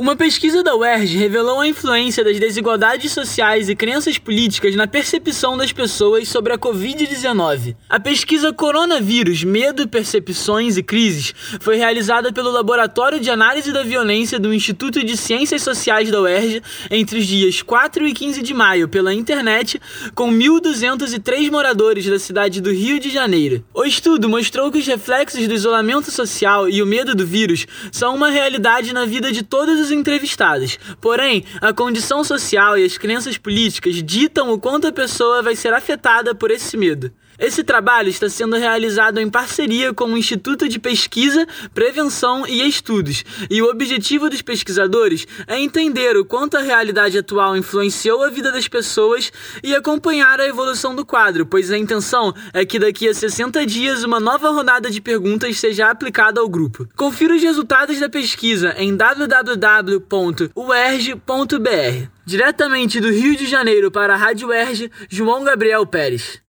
Uma pesquisa da UERJ revelou a influência das desigualdades sociais e crenças políticas na percepção das pessoas sobre a Covid-19. A pesquisa Coronavírus, Medo, Percepções e Crises foi realizada pelo Laboratório de Análise da Violência do Instituto de Ciências Sociais da UERJ entre os dias 4 e 15 de maio pela internet, com 1.203 moradores da cidade do Rio de Janeiro. O estudo mostrou que os reflexos do isolamento social e o medo do vírus são uma realidade na vida de todos os entrevistados. Porém, a condição social e as crenças políticas ditam o quanto a pessoa vai ser afetada por esse medo. Esse trabalho está sendo realizado em parceria com o Instituto de Pesquisa, Prevenção e Estudos, e o objetivo dos pesquisadores é entender o quanto a realidade atual influenciou a vida das pessoas e acompanhar a evolução do quadro, pois a intenção é que daqui a 60 dias uma nova rodada de perguntas seja aplicada ao grupo. Confira os resultados da pesquisa em www.uerj.br. Diretamente do Rio de Janeiro para a Rádio UERJ, João Gabriel Pérez.